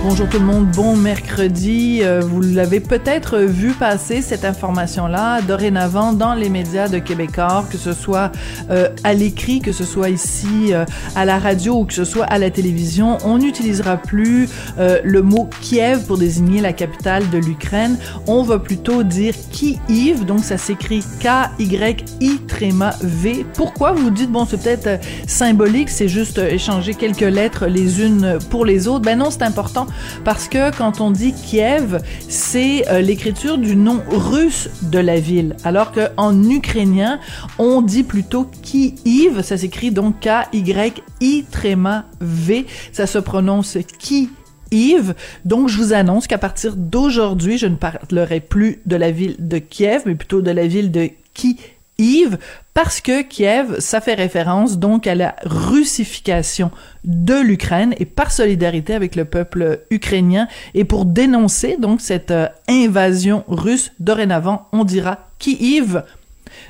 Bonjour tout le monde, bon mercredi. Euh, vous l'avez peut-être vu passer cette information-là dorénavant dans les médias de Québécois, que ce soit euh, à l'écrit, que ce soit ici euh, à la radio ou que ce soit à la télévision. On n'utilisera plus le mot Kiev pour désigner la capitale de l'Ukraine. On va plutôt dire Kiev, donc ça s'écrit K-Y-I tréma V. Pourquoi vous dites, bon, c'est peut-être symbolique, c'est juste échanger quelques lettres les unes pour les autres? Ben non, c'est important parce que quand on dit Kiev, c'est euh, l'écriture du nom russe de la ville, alors qu'en ukrainien, on dit plutôt Kiev, ça s'écrit donc K-Y-I tréma V, ça se prononce Kiev. Yves. Donc, je vous annonce qu'à partir d'aujourd'hui, je ne parlerai plus de la ville de Kiev, mais plutôt de la ville de Kiev Yves, parce que Kiev, ça fait référence donc à la russification de l'Ukraine et par solidarité avec le peuple ukrainien et pour dénoncer donc cette euh, invasion russe, dorénavant, on dira Kiev.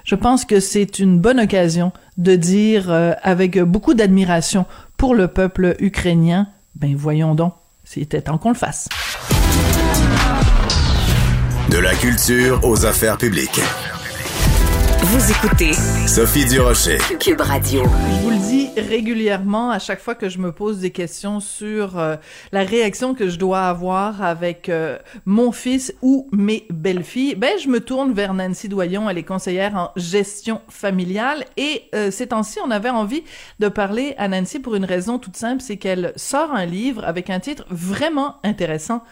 Je pense que c'est une bonne occasion de dire euh, avec beaucoup d'admiration pour le peuple ukrainien, ben voyons donc, c'était temps qu'on le fasse. De la culture aux affaires publiques. Vous écoutez Sophie Durocher. Cube Radio. Je vous le dis régulièrement à chaque fois que je me pose des questions sur euh, la réaction que je dois avoir avec euh, mon fils ou mes belles-filles. Ben, je me tourne vers Nancy Doyon, elle est conseillère en gestion familiale et euh, ces temps-ci, on avait envie de parler à Nancy pour une raison toute simple, c'est qu'elle sort un livre avec un titre vraiment intéressant.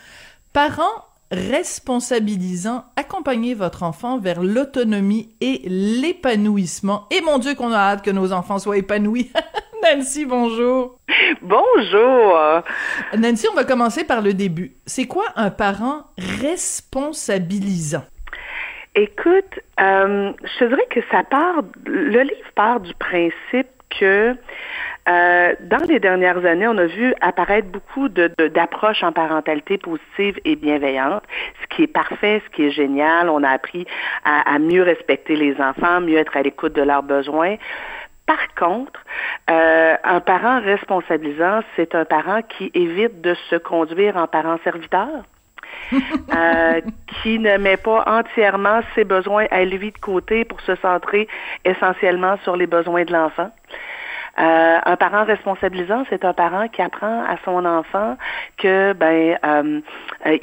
Parents responsabilisant, accompagner votre enfant vers l'autonomie et l'épanouissement. Et mon Dieu qu'on a hâte que nos enfants soient épanouis. Nancy, bonjour. Bonjour. Nancy, on va commencer par le début. C'est quoi un parent responsabilisant? Écoute, euh, je te dirais que ça part, le livre part du principe que euh, dans les dernières années, on a vu apparaître beaucoup de, d'approches en parentalité positive et bienveillante, ce qui est parfait, ce qui est génial. On a appris à, mieux respecter les enfants, mieux être à l'écoute de leurs besoins. Par contre, euh, un parent responsabilisant, c'est un parent qui évite de se conduire en parent serviteur. Euh, qui ne met pas entièrement ses besoins à lui de côté pour se centrer essentiellement sur les besoins de l'enfant. Euh, un parent responsabilisant, c'est un parent qui apprend à son enfant que ben euh, euh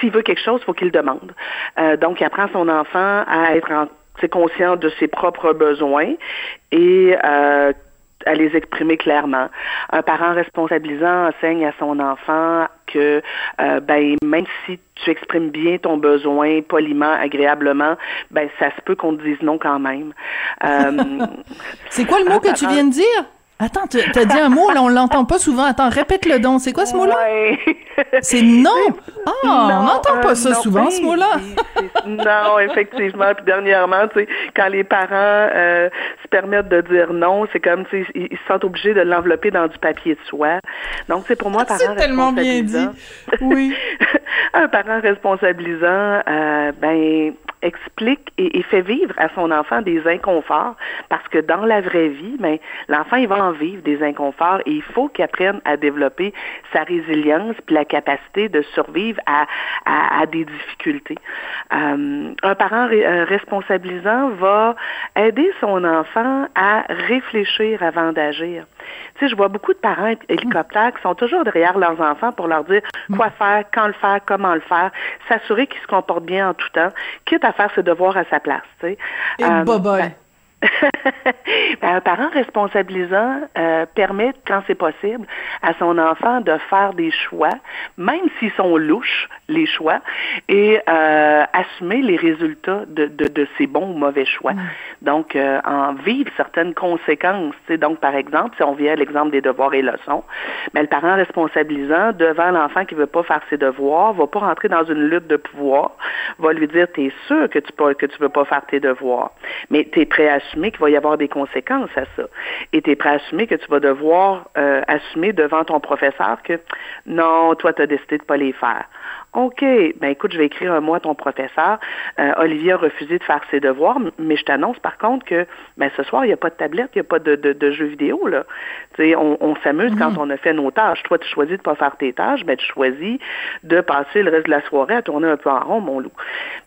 s'il veut quelque chose, faut qu'il le demande. Donc, il apprend son enfant à être en conscient de ses propres besoins et à les exprimer clairement. Un parent responsabilisant enseigne à son enfant que euh, ben même si tu exprimes bien ton besoin poliment, agréablement, ben ça se peut qu'on te dise non quand même. Euh, C'est quoi le mot que tu viens de dire? Attends, tu as dit un mot, là, on l'entend pas souvent. Attends, répète le don. C'est quoi ce mot-là? C'est non! Ah, on n'entend pas ça souvent, ce mot-là. non, effectivement. Puis dernièrement, tu sais, quand les parents euh, se permettent de dire non, c'est comme, tu sais, ils, se sentent obligés de l'envelopper dans du papier de soie. Donc, c'est pour moi, ah, C'est tellement bien dit. Oui. un parent responsabilisant, euh, ben, explique et, fait vivre à son enfant des inconforts parce que dans la vraie vie, ben, l'enfant, il va en vivre des inconforts et il faut qu'il apprenne à développer sa résilience puis la capacité de survivre à, à, des difficultés. Euh, un parent euh, responsabilisant va aider son enfant à réfléchir avant d'agir. Tu sais, je vois beaucoup de parents hélicoptères qui sont toujours derrière leurs enfants pour leur dire quoi faire, quand le faire, comment le faire, s'assurer qu'ils se comportent bien en tout temps, quitte à faire ses devoirs à sa place. Tu sais. Et euh, ben, Ben, un parent responsabilisant euh, permet, quand c'est possible, à son enfant de faire des choix, même s'ils sont louches, les choix, et euh, assumer les résultats de, de, de, ces bons ou mauvais choix. Mm. Donc, euh, en vivre certaines conséquences. Donc, par exemple, si on vient à l'exemple des devoirs et leçons, mais ben, le parent responsabilisant, devant l'enfant qui veut pas faire ses devoirs, va pas rentrer dans une lutte de pouvoir, va lui dire, tu es sûr que tu ne que tu veux pas faire tes devoirs, mais tu es prêt à assumer qu'il va y avoir des conséquences à ça. Et tu es prêt à assumer que tu vas devoir euh, assumer devant ton professeur que non, toi, tu as décidé de pas les faire. OK, ben écoute, je vais écrire un mot à ton professeur. Euh, Olivier a refusé de faire ses devoirs, mais je t'annonce par contre que ben ce soir, il n'y a pas de tablette, il n'y a pas de, de, de jeux vidéo. Là. sais, on, on s'amuse quand on a fait nos tâches. Toi, tu choisis de pas faire tes tâches, ben tu choisis de passer le reste de la soirée à tourner un peu en rond, mon loup.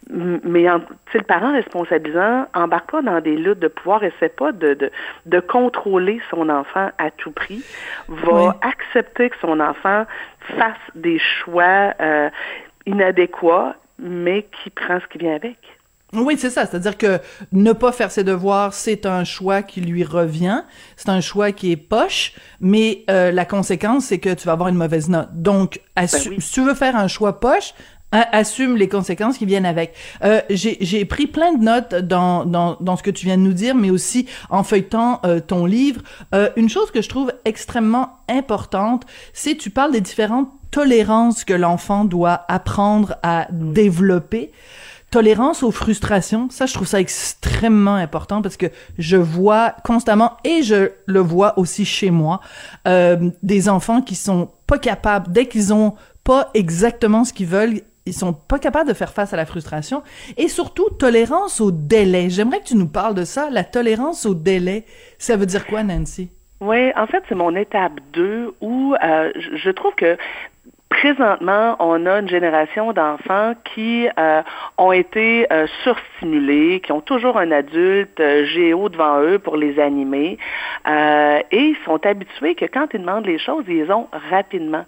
Mais en, le parent responsabilisant embarque pas dans des luttes de pouvoir, essaie pas de, de, de contrôler son enfant à tout prix, va accepter que son enfant fasse des choix euh, inadéquats, mais qui prend ce qui vient avec. Oui, c'est ça. C'est-à-dire que ne pas faire ses devoirs, c'est un choix qui lui revient. C'est un choix qui est poche, mais euh, la conséquence, c'est que tu vas avoir une mauvaise note. Donc, ben si tu veux faire un choix poche, assume les conséquences qui viennent avec. Euh, j'ai pris plein de notes dans, dans, dans, ce que tu viens de nous dire, mais aussi en feuilletant euh, ton livre. Euh, une chose que je trouve extrêmement importante, c'est tu parles des différentes tolérances que l'enfant doit apprendre à développer. Tolérance aux frustrations, ça je trouve ça extrêmement important parce que je vois constamment et je le vois aussi chez moi euh, des enfants qui sont pas capables dès qu'ils ont pas exactement ce qu'ils veulent, ils sont pas capables de faire face à la frustration et surtout tolérance au délai. J'aimerais que tu nous parles de ça, la tolérance au délai. Ça veut dire quoi, Nancy? Oui, en fait, c'est mon étape 2 où euh, je trouve que présentement, on a une génération d'enfants qui euh, ont été euh, surstimulés, qui ont toujours un adulte euh, géo devant eux pour les animer, euh, et ils sont habitués que quand ils demandent les choses, ils les ont rapidement.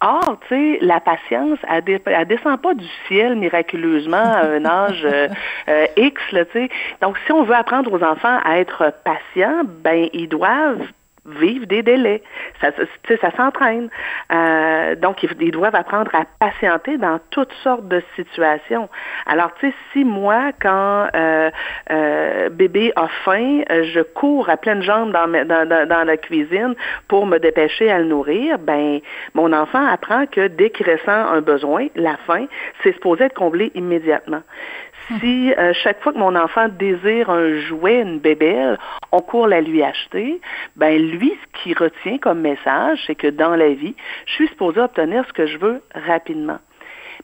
Or, tu sais, la patience, elle, elle descend pas du ciel miraculeusement à un âge X, tu sais. Donc, si on veut apprendre aux enfants à être patients, ben ils doivent vivre des délais. Ça, ça s'entraîne. Euh, donc, ils, doivent apprendre à patienter dans toutes sortes de situations. Alors, tu sais, si moi, quand euh, euh, bébé a faim, je cours à pleines jambes dans, la cuisine pour me dépêcher à le nourrir, ben, mon enfant apprend que dès qu'il ressent un besoin, la faim, c'est supposé être comblé immédiatement. Si euh, chaque fois que mon enfant désire un jouet, une bébelle, on court la lui acheter, ben lui, ce qu'il retient comme message, c'est que dans la vie, je suis supposé obtenir ce que je veux rapidement.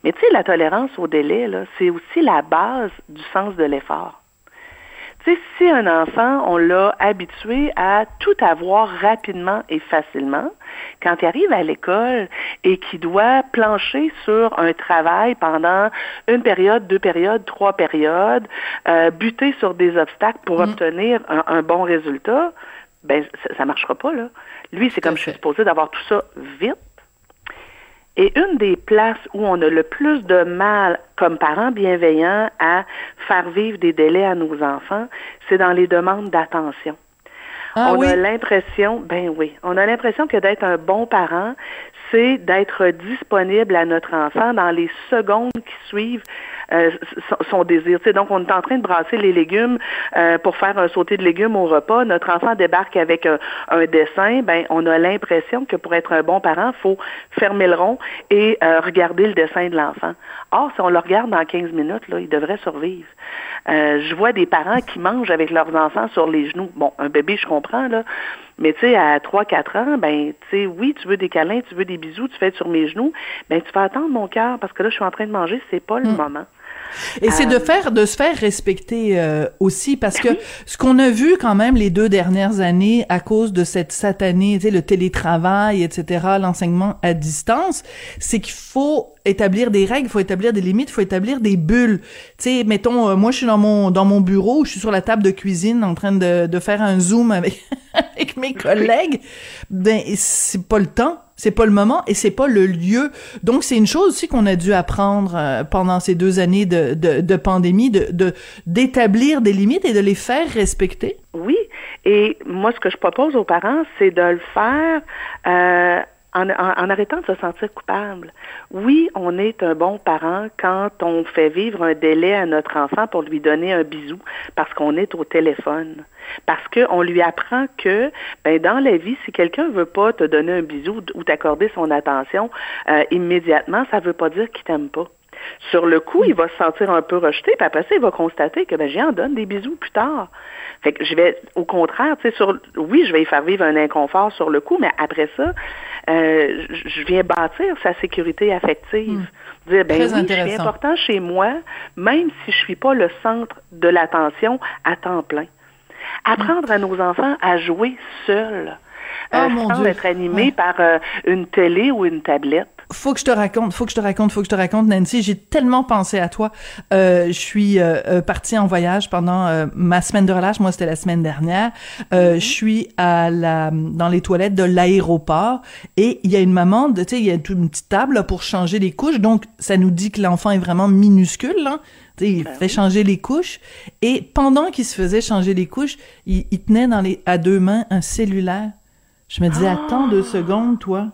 Mais tu sais, la tolérance au délai, c'est aussi la base du sens de l'effort. Tu sais, si un enfant, on l'a habitué à tout avoir rapidement et facilement, quand il arrive à l'école et qu'il doit plancher sur un travail pendant une période, deux périodes, trois périodes, euh, buter sur des obstacles pour mm. obtenir un, bon résultat, ben ça, ne marchera pas là. Lui, c'est comme je suis supposé d'avoir tout ça vite et une des places où on a le plus de mal comme parents bienveillants à faire vivre des délais à nos enfants, c'est dans les demandes d'attention. Ah on a l'impression, ben oui, on a l'impression que d'être un bon parent, c'est d'être disponible à notre enfant dans les secondes qui suivent euh, son, désir. donc, on est en train de brasser les légumes euh, pour faire un sauté de légumes au repas. Notre enfant débarque avec un, dessin. Ben, on a l'impression que pour être un bon parent, faut fermer le rond et euh, regarder le dessin de l'enfant. Or, si on le regarde dans 15 minutes, là, il devrait survivre. je vois des parents qui mangent avec leurs enfants sur les genoux. Bon, un bébé, je comprends, là. Mais tu sais, à 3-4 ans, ben, tu sais, oui, tu veux des câlins, tu veux des bisous, tu fais être sur mes genoux, ben, tu vas attendre mon cœur parce que là, je suis en train de manger, c'est pas le hmm. moment. Et c'est de euh, faire, de se faire respecter euh, aussi, parce que ce qu'on a vu quand même les deux dernières années à cause de cette satanée, tu sais, le télétravail, etc., l'enseignement à distance, c'est qu'il faut établir des règles, il faut établir des limites, il faut établir des bulles. Tu sais, mettons, euh, moi je suis dans mon dans mon bureau, je suis sur la table de cuisine en train de, de faire un zoom avec avec mes collègues. Ben c'est pas le temps c'est pas le moment et c'est pas le lieu. Donc c'est une chose aussi qu'on a dû apprendre euh, pendant ces deux années de, de, de pandémie, de d'établir des limites et de les faire respecter. Oui, et moi ce que je propose aux parents, c'est de le faire. Euh, en, arrêtant de se sentir coupable. Oui, on est un bon parent quand on fait vivre un délai à notre enfant pour lui donner un bisou parce qu'on est au téléphone. Parce qu'on lui apprend que ben, dans la vie, si quelqu'un veut pas te donner un bisou ou t'accorder son attention euh, immédiatement, ça veut pas dire qu'il t'aime pas. Sur le coup, il va se sentir un peu rejeté, puis après ça, il va constater que ben, j'y en donne des bisous plus tard. Fait que je vais, au contraire, tu sais, sur, oui, je vais y faire vivre un inconfort sur le coup, mais après ça, euh, je viens bâtir sa sécurité affective. Hmm. Dire, ben Très oui, je suis important chez moi, même si je suis pas le centre de l'attention à temps plein. Apprendre à nos enfants à jouer seuls, Oh, euh, sans Dieu. être animés Ouais. par euh, une télé ou une tablette. Faut que je te raconte, faut que je te raconte, faut que je te raconte, Nancy. J'ai tellement pensé à toi. Euh, je suis euh, euh, partie en voyage pendant euh, ma semaine de relâche. Moi, c'était la semaine dernière. Euh, Je suis à la dans les toilettes de l'aéroport et il y a une maman, de- tu sais, il y a une petite table là, pour changer les couches. Donc, ça nous dit que l'enfant est vraiment minuscule. Sais, il fait changer les couches et pendant qu'il se faisait changer les couches, il, il tenait dans les à deux mains un cellulaire. Je me disais, attends deux secondes, toi.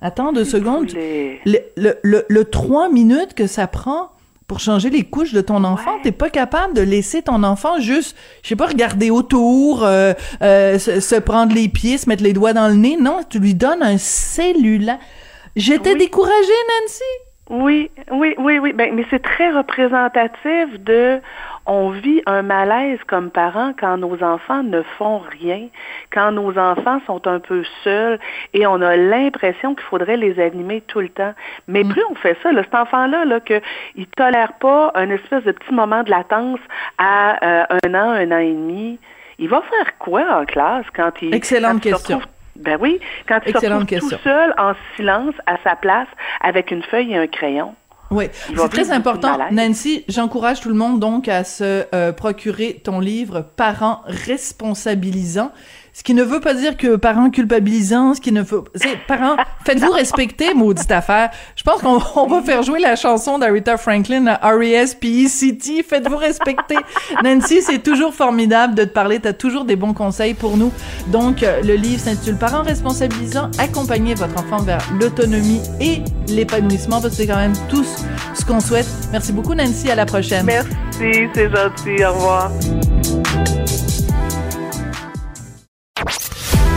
Attends deux secondes. Les- Le, le, le, le trois minutes que ça prend pour changer les couches de ton enfant, Ouais. t'es pas capable de laisser ton enfant juste, je sais pas, regarder autour, euh, euh, se, se prendre les pieds, se mettre les doigts dans le nez. Non, tu lui donnes un cellulaire. J'étais Oui. découragée, Nancy. Oui, oui, oui, oui. Ben, mais c'est très représentatif de on vit un malaise comme parents quand nos enfants ne font rien, quand nos enfants sont un peu seuls et on a l'impression qu'il faudrait les animer tout le temps. Mais plus on fait ça, là, cet enfant-là, là, que il tolère pas un espèce de petit moment de latence à euh, un an, un an et demi, il va faire quoi en classe quand il Excellente quand il question. ben oui, quand il se retrouve tout seul, en silence, à sa place, avec une feuille et un crayon? Oui, c'est très important. Nancy, j'encourage tout le monde donc à se euh, procurer ton livre Parents responsabilisants. Ce qui ne veut pas dire que parents culpabilisants, ce qui ne veut... C'est parents, faites-vous respecter, maudite affaire. Je pense qu'on on va faire jouer la chanson d'Aretha Franklin, R.E.S.P.E.C.T. Faites-vous respecter. Nancy, c'est toujours formidable de te parler. T'as toujours des bons conseils pour nous. Donc, euh, le livre s'intitule Parents responsabilisants. Accompagnez votre enfant vers l'autonomie et l'épanouissement parce que c'est quand même tous ce qu'on souhaite. Merci beaucoup, Nancy. À la prochaine. Merci, c'est gentil. Au revoir.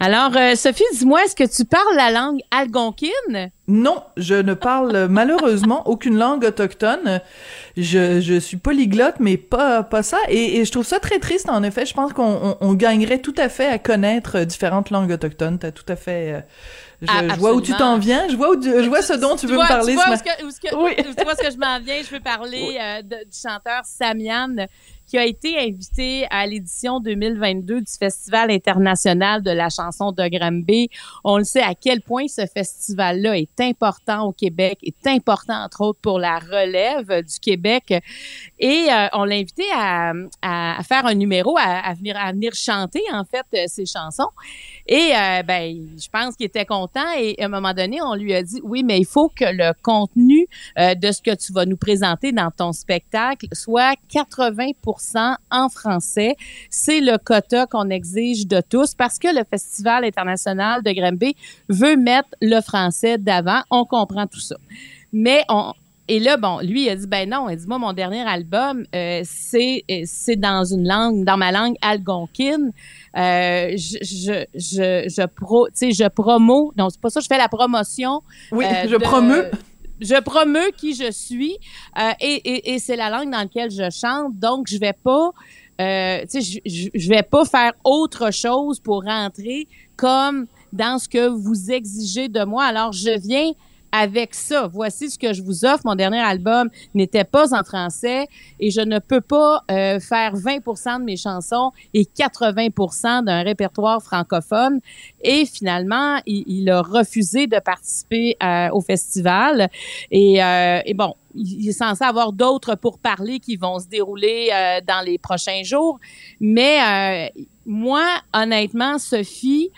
Alors euh, Sophie, dis-moi, est-ce que tu parles la langue algonquine? Non, je ne parle malheureusement aucune langue autochtone. Je, je suis polyglotte, mais pas, pas ça. Et, et je trouve ça très triste, en effet. Je pense qu'on on, on gagnerait tout à fait à connaître différentes langues autochtones. T'as tout à fait... euh, je, Ah, je vois où tu t'en viens. Je vois, où, tu- je vois ce dont tu veux vois, me parler Tu vois, que, où ce que- Oui. tu vois ce que je m'en viens? Je veux parler euh, de- du chanteur Samian qui a été invité à l'édition 2022 du Festival international de la chanson de Granby. On le sait à quel point ce festival-là est important au Québec, est important entre autres pour la relève du Québec. Et euh, on l'a invité à, faire un numéro, à, à venir, à venir chanter en fait euh, ses chansons. Et euh, ben, je pense qu'il était content. Et à un moment donné, on lui a dit oui, mais il faut que le contenu euh, de ce que tu vas nous présenter dans ton spectacle soit 80% en français. C'est le quota qu'on exige de tous parce que le Festival international de Granby veut mettre le français d'avant. On comprend tout ça. Mais on, et là, bon, lui, il a dit, ben non, il dit, moi, mon dernier album, euh, c'est, euh, c'est dans une langue, dans ma langue algonquine. Euh, je, je, je, je pro, tu sais, je promo, non, c'est pas ça, je fais la promotion. Oui, euh, je de- promeux. Je promeux qui je suis euh, et, et, et c'est la langue dans laquelle je chante. Donc, je vais pas, euh, tu sais, je, je, je vais pas faire autre chose pour rentrer comme dans ce que vous exigez de moi. Alors, je viens avec ça. Voici ce que je vous offre. Mon dernier album n'était pas en français et je ne peux pas euh, faire 20% de mes chansons et 80% d'un répertoire francophone. Et finalement, il, il a refusé de participer euh, au festival. Et, euh, bon, il est censé avoir d'autres pourparlers qui vont se dérouler euh, dans les prochains jours. Mais euh, moi, honnêtement, Sophie,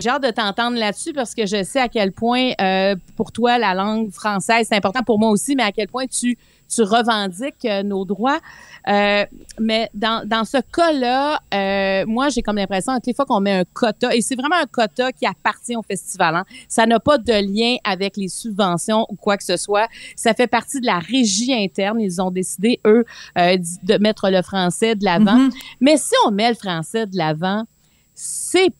j'ai hâte de t'entendre là-dessus parce que je sais à quel point euh, pour toi la langue française c'est important pour moi aussi, mais à quel point tu tu revendiques euh, nos droits. Euh, mais dans, dans ce cas-là, euh, moi, j'ai comme l'impression, toutes les fois qu'on met un quota, et c'est vraiment un quota qui appartient au festival, hein, ça n'a pas de lien avec les subventions ou quoi que ce soit. Ça fait partie de la régie interne. Ils ont décidé, eux, de mettre le français de l'avant. Mhm. Mais si on met le français de l'avant, c'est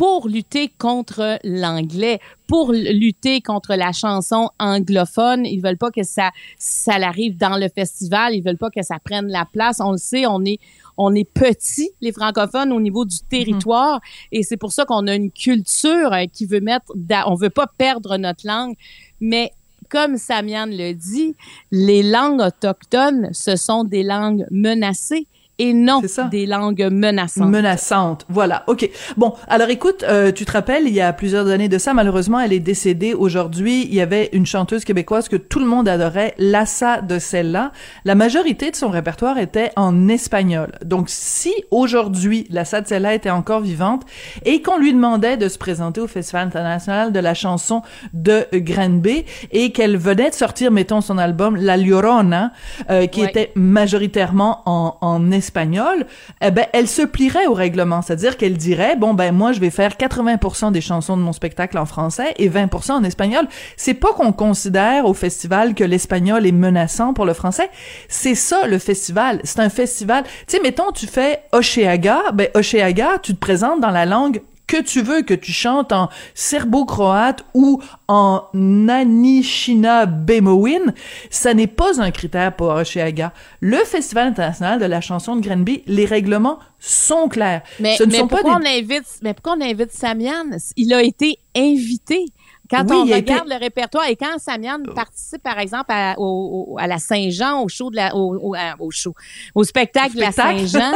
pour lutter contre l'anglais, pour lutter contre la chanson anglophone. Ils veulent pas que ça, ça l'arrive dans le festival. Ils veulent pas que ça prenne la place. On le sait, on est, on est petits, les francophones, au niveau du territoire. Et c'est pour ça qu'on a une culture euh, qui veut mettre, on veut pas perdre notre langue. Mais comme Samian le dit, les langues autochtones, ce sont des langues menacées et non des langues menaçantes. Menaçante. Voilà. OK. Bon, alors écoute, euh, tu te rappelles, il y a plusieurs années de ça, malheureusement, elle est décédée aujourd'hui. Il y avait une chanteuse québécoise que tout le monde adorait, Lassa de celle-là. La majorité de son répertoire était en espagnol. Donc, si aujourd'hui, Lassa de celle-là était encore vivante et qu'on lui demandait de se présenter au Festival international de la chanson de Granby et qu'elle venait de sortir, mettons, son album La Llorona, euh, qui Ouais. était majoritairement en, en espagnol, eh ben, elle se plierait au règlement. C'est-à-dire qu'elle dirait, bon, ben, moi, je vais faire 80% des chansons de mon spectacle en français et 20% en espagnol. C'est pas qu'on considère au festival que l'espagnol est menaçant pour le français. C'est ça, le festival. C'est un festival. Tu sais, mettons, tu fais Oceaga, ben, Oceaga, tu te présentes dans la langue que tu veux, que tu chantes en serbo-croate ou en Anishina Bemoin, ça n'est pas un critère pour Oceaga. Le Festival international de la chanson de Granby, les règlements sont clairs. Mais, Ce ne mais sont pas pourquoi, des- on invite, mais pourquoi on invite Samian? Il a été invité. Quand Oui, on regarde le répertoire et quand Samian participe, par exemple, à, au- au- à la Saint-Jean, au show de la, au, show, au spectacle, de la. Saint-Jean.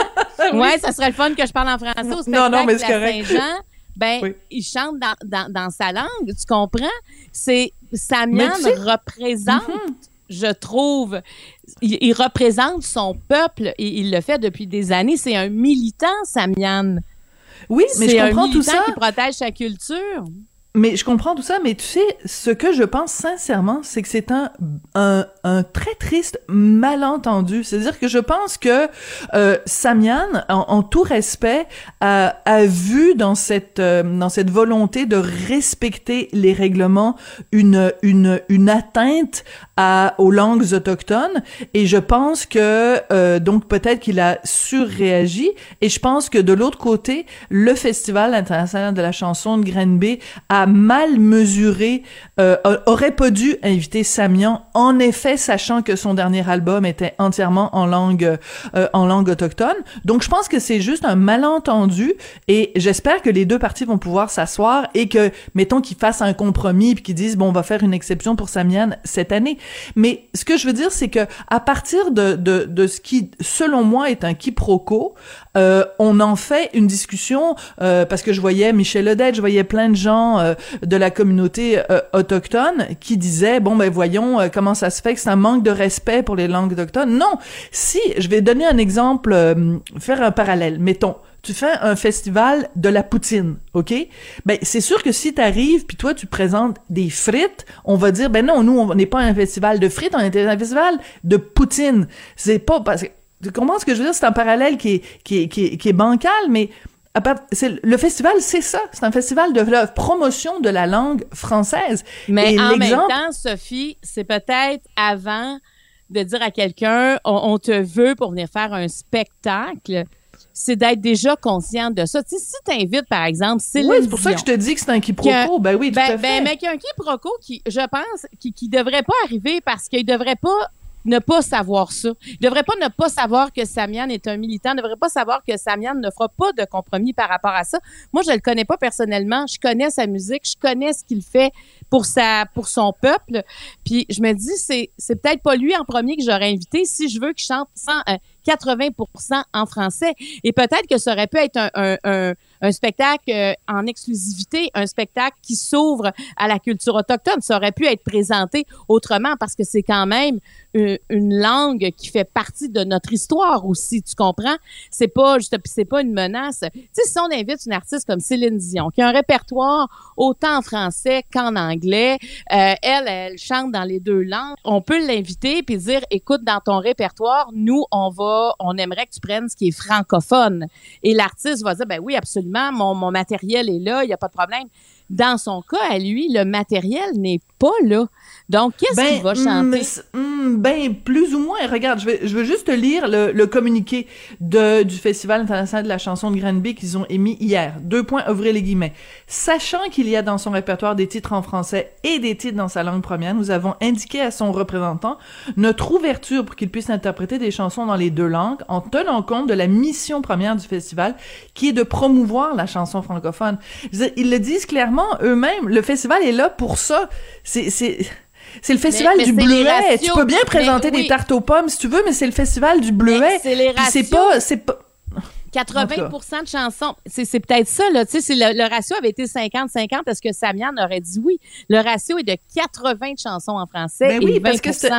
ouais, ça serait le fun que je parle en français. Au spectacle Non, non, mais de la. Saint-Jean, ben, Oui. il chante dans, dans, dans sa langue. Tu comprends? C'est, Samian Mais tu sais- représente je trouve, il, il représente son peuple et il le fait depuis des années. C'est un militant, Samian. Oui, mais C'est je un comprends tout militant ça. qui protège sa culture. Mais je comprends tout ça, mais tu sais, ce que je pense sincèrement, c'est que c'est un, un, un très triste malentendu. C'est-à-dire que je pense que euh, Samian, en, en tout respect, a, a vu dans cette, euh, dans cette volonté de respecter les règlements une, une, une atteinte à, aux langues autochtones. Et je pense que, euh, donc peut-être qu'il a surréagi. Et je pense que de l'autre côté, le Festival international de la chanson de Granby a mal mesuré, euh, aurait pas dû inviter Samian, en effet, sachant que son dernier album était entièrement en langue, euh, en langue autochtone. Donc, je pense que c'est juste un malentendu et j'espère que les deux parties vont pouvoir s'asseoir et que, mettons, qu'ils fassent un compromis puis qu'ils disent, bon, on va faire une exception pour Samian cette année. Mais ce que je veux dire, c'est que à partir de, de, de ce qui, selon moi, est un quiproquo, euh, on en fait une discussion euh, parce que je voyais Michel Odette, je voyais plein de gens euh, de la communauté euh, autochtone qui disaient bon ben voyons euh, comment ça se fait que c'est un manque de respect pour les langues autochtones. Non, si je vais donner un exemple, euh, faire un parallèle. Mettons, tu fais un festival de la poutine, ok? Ben c'est sûr que si t'arrives puis toi tu présentes des frites, on va dire ben non nous on n'est pas un festival de frites, on est un festival de poutine. C'est pas parce que tu comprends ce que je veux dire? C'est un parallèle qui est qui est, qui est, qui est bancal, mais à le festival, c'est ça. C'est un festival de la promotion de la langue française. Mais Et en même temps, Sophie, c'est peut-être avant de dire à quelqu'un on, on te veut pour venir faire un spectacle, c'est d'être déjà conscient de ça. Tu sais, si tu invites, par exemple, Céline Oui, c'est pour ça que je te dis que c'est un quiproquo. Que- Ben oui, tout à Ben, fait. ben, mais qu'il y a un quiproquo qui, je pense, qui, qui devrait pas arriver parce qu'il devrait pas ne pas savoir ça. Il devrait pas ne pas savoir que Samian est un militant, il devrait pas savoir que Samian ne fera pas de compromis par rapport à ça. Moi, je le connais pas personnellement, je connais sa musique, je connais ce qu'il fait pour sa pour son peuple. Puis je me dis c'est c'est peut-être pas lui en premier que j'aurais invité si je veux qu'il chante sans euh, 80 en français. Et peut-être que ça aurait pu être un, un, un, spectacle euh, en exclusivité, un spectacle qui s'ouvre à la culture autochtone. Ça aurait pu être présenté autrement parce que c'est quand même une, langue qui fait partie de notre histoire aussi, tu comprends? C'est pas juste, c'est pas une menace. Tu sais, si on invite une artiste comme Céline Dion, qui a un répertoire autant en français qu'en anglais, euh, elle, elle chante dans les deux langues, on peut l'inviter puis dire, écoute, dans ton répertoire, nous, on va, on aimerait que tu prennes ce qui est francophone. Et l'artiste va dire, ben oui, absolument, mon, mon matériel est là, il n'y a pas de problème. Dans son cas, à lui, le matériel n'est pas là. Donc, qu'est-ce ben, qu'il va chanter? Hmm, ben, plus ou moins. Regarde, je, vais, je veux juste te lire le, le communiqué de, du Festival international de la chanson de Granby qu'ils ont émis hier. Deux points, ouvrez les guillemets. Sachant qu'il y a dans son répertoire des titres en français et des titres dans sa langue première, nous avons indiqué à son représentant notre ouverture pour qu'il puisse interpréter des chansons dans les deux langues en tenant compte de la mission première du festival qui est de promouvoir la chanson francophone. Ils le disent clairement eux-mêmes. Le festival est là pour ça. C'est, c'est, c'est le festival du bleuet. Tu peux bien présenter des tartes aux pommes si tu veux, mais c'est le festival du bleuet. C'est pas, c'est pas. 80% de chansons, c'est peut-être ça, là. Tu sais, le, ratio avait été 50-50. Est-ce que Samian aurait dit oui? Le ratio est de 80 de chansons en français. Ben oui, parce que c'est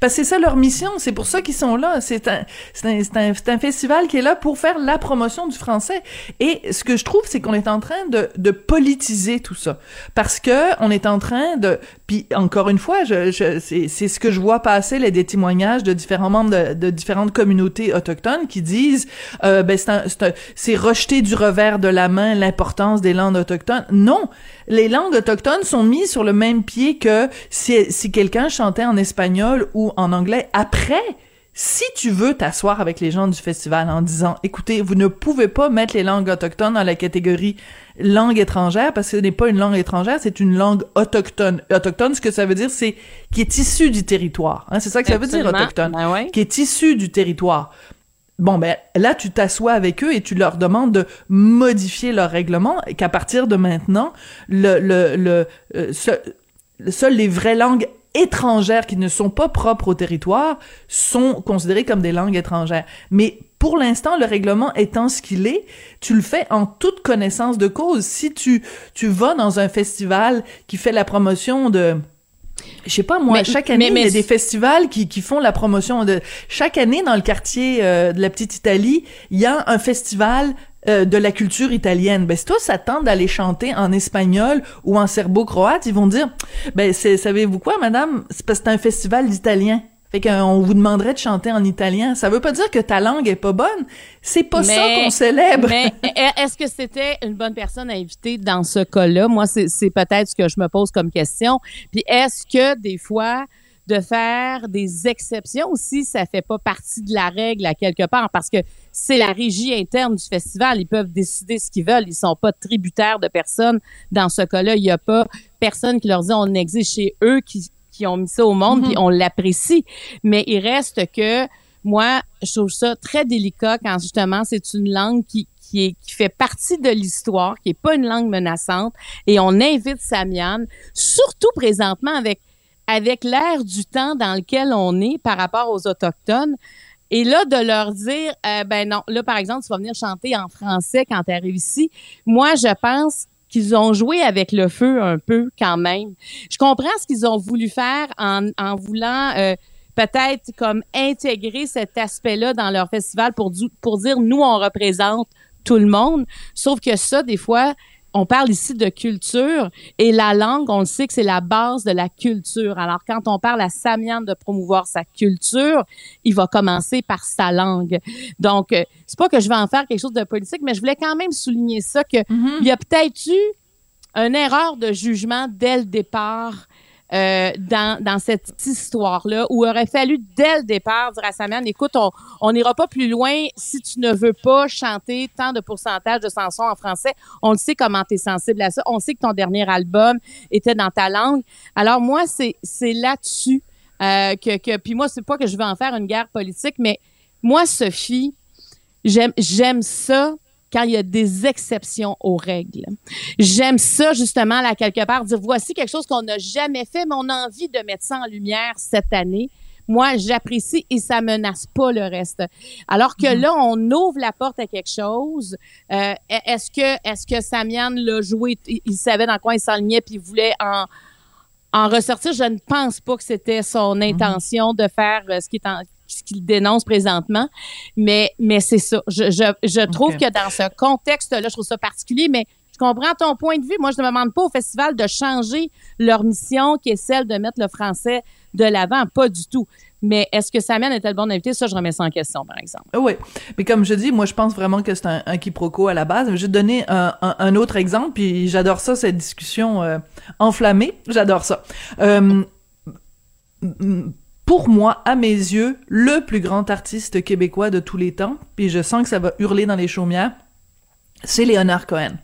parce que c'est ça leur mission. C'est pour ça qu'ils sont là. C'est un, un, un, un, festival qui est là pour faire la promotion du français. Et ce que je trouve, c'est qu'on est en train de, de politiser tout ça. Parce que on est en train de, puis encore une fois, je, je c'est ce que je vois passer, les, des témoignages de différents membres de, de différentes communautés autochtones qui disent, euh, ben c'est c'est rejeter du revers de la main l'importance des langues autochtones. Non, les langues autochtones sont mises sur le même pied que si, si quelqu'un chantait en espagnol ou en anglais après. Si tu veux t'asseoir avec les gens du festival en disant, écoutez, vous ne pouvez pas mettre les langues autochtones dans la catégorie langue étrangère parce que ce n'est pas une langue étrangère, c'est une langue autochtone. Autochtone, ce que ça veut dire, c'est qui est issu du territoire. Hein, c'est ça que ça veut dire autochtone, ben qui est issu du territoire. Bon, ben là, tu t'assois avec eux et tu leur demandes de modifier leur règlement et qu'à partir de maintenant, le, le, le, euh, seules les vraies langues étrangères qui ne sont pas propres au territoire sont considérées comme des langues étrangères. Mais pour l'instant, le règlement étant ce qu'il est, tu le fais en toute connaissance de cause. Si tu, tu vas dans un festival qui fait la promotion de je sais pas moi, chaque année il y a des festivals qui, qui font la promotion de chaque année dans le quartier euh, de la petite Italie, il y a un festival euh, de la culture italienne. Ben si toi ça tente d'aller chanter en espagnol ou en serbo-croate, ils vont dire ben c'est savez-vous quoi madame, c'est parce que c'est un festival d'italien. Fait qu'on vous demanderait de chanter en italien. Ça veut pas dire que ta langue est pas bonne. C'est pas ça qu'on célèbre. Mais est-ce que c'était une bonne personne à inviter dans ce cas-là? Moi, c'est peut-être ce que je me pose comme question. Puis est-ce que des fois, de faire des exceptions aussi, ça fait pas partie de la règle à quelque part? Parce que c'est la régie interne du festival. Ils peuvent décider ce qu'ils veulent. Ils sont pas tributaires de personne. Dans ce cas-là, il y a pas personne qui leur dit on exige chez eux qui qui ont mis ça au monde, puis mhm. on l'apprécie. Mais il reste que moi, je trouve ça très délicat quand justement c'est une langue qui, qui, est, qui fait partie de l'histoire, qui est pas une langue menaçante, et on invite Samian, surtout présentement avec avec l'ère du temps dans lequel on est par rapport aux autochtones. Et là, de leur dire, euh, ben non, là, par exemple, tu vas venir chanter en français quand tu arrives ici. Moi, je pense qu'ils ont joué avec le feu un peu quand même. Je comprends ce qu'ils ont voulu faire en, en voulant euh, peut-être comme intégrer cet aspect-là dans leur festival pour, pour dire nous on représente tout le monde. Sauf que ça, des fois, on parle ici de culture et la langue, on le sait que c'est la base de la culture. Alors, quand on parle à Samian de promouvoir sa culture, il va commencer par sa langue. Donc, euh, c'est pas que je vais en faire quelque chose de politique, mais je voulais quand même souligner ça que mm-hmm. il y a peut-être eu une erreur de jugement dès le départ euh, dans, dans cette histoire-là, où il aurait fallu dès le départ dire à Samian, écoute, on n'ira pas plus loin si tu ne veux pas chanter tant de pourcentage de chansons en français. On le sait comment tu es sensible à ça. On sait que ton dernier album était dans ta langue. Alors moi, c'est là-dessus euh, que, que... Puis moi, c'est pas que je veux en faire une guerre politique, mais moi, Sophie, j'aime ça quand il y a des exceptions aux règles. J'aime ça justement là quelque part dire voici quelque chose qu'on n'a jamais fait, mais on a envie de mettre ça en lumière cette année. moi, j'apprécie et ça menace pas le reste. Alors que Mm-hmm. là, on ouvre la porte à quelque chose. Euh, est-ce que est-ce que Samian l'a joué, il, savait dans quoi il s'enlignait puis il voulait en en ressortir, je ne pense pas que c'était son Mm-hmm. intention de faire euh, ce qui est en ce qu'il dénonce présentement, mais mais c'est ça. Je, je, je trouve que dans ce contexte-là, je trouve ça particulier, mais je comprends ton point de vue. Moi, je ne demande pas au festival de changer leur mission, qui est celle de mettre le français de l'avant, pas du tout. Mais est-ce que Samian était le bon invité? Ça, je remets ça en question, par exemple. Oui, mais comme je dis, moi je pense vraiment que c'est un, un quiproquo à la base. Je vais te donner un, un- un autre exemple, puis j'adore ça, cette discussion euh, enflammée. J'adore ça. Euh, pour moi, à mes yeux, le plus grand artiste québécois de tous les temps, puis je sens que ça va hurler dans les chaumières, c'est Léonard Cohen.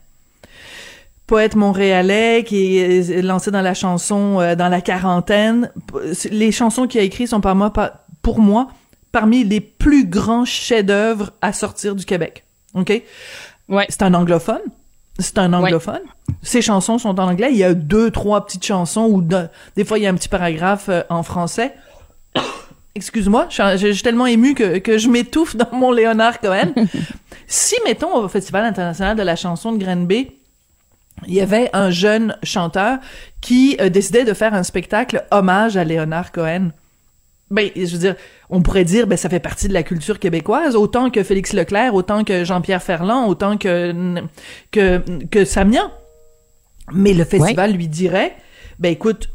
Poète montréalais qui est lancé dans la chanson euh, dans la quarantaine. Les chansons qu'il a écrites sont par moi, pas- pour moi parmi les plus grands chefs-d'œuvre à sortir du Québec. OK? Ouais. C'est un anglophone. C'est un anglophone. Ses chansons sont en anglais. Il y a deux, trois petites chansons de- des fois il y a un petit paragraphe euh, en français. Excuse-moi, je suis- je je suis tellement ému que, que je m'étouffe dans mon Léonard Cohen. si, mettons, au Festival international de la chanson de Granby, il y avait un jeune chanteur qui euh, décidait de faire un spectacle hommage à Léonard Cohen. Ben, je veux dire, on pourrait dire, ben, ça fait partie de la culture québécoise, autant que Félix Leclerc, autant que Jean-Pierre Ferland, autant que, que, que Samian. Mais le festival lui dirait, ben, écoute,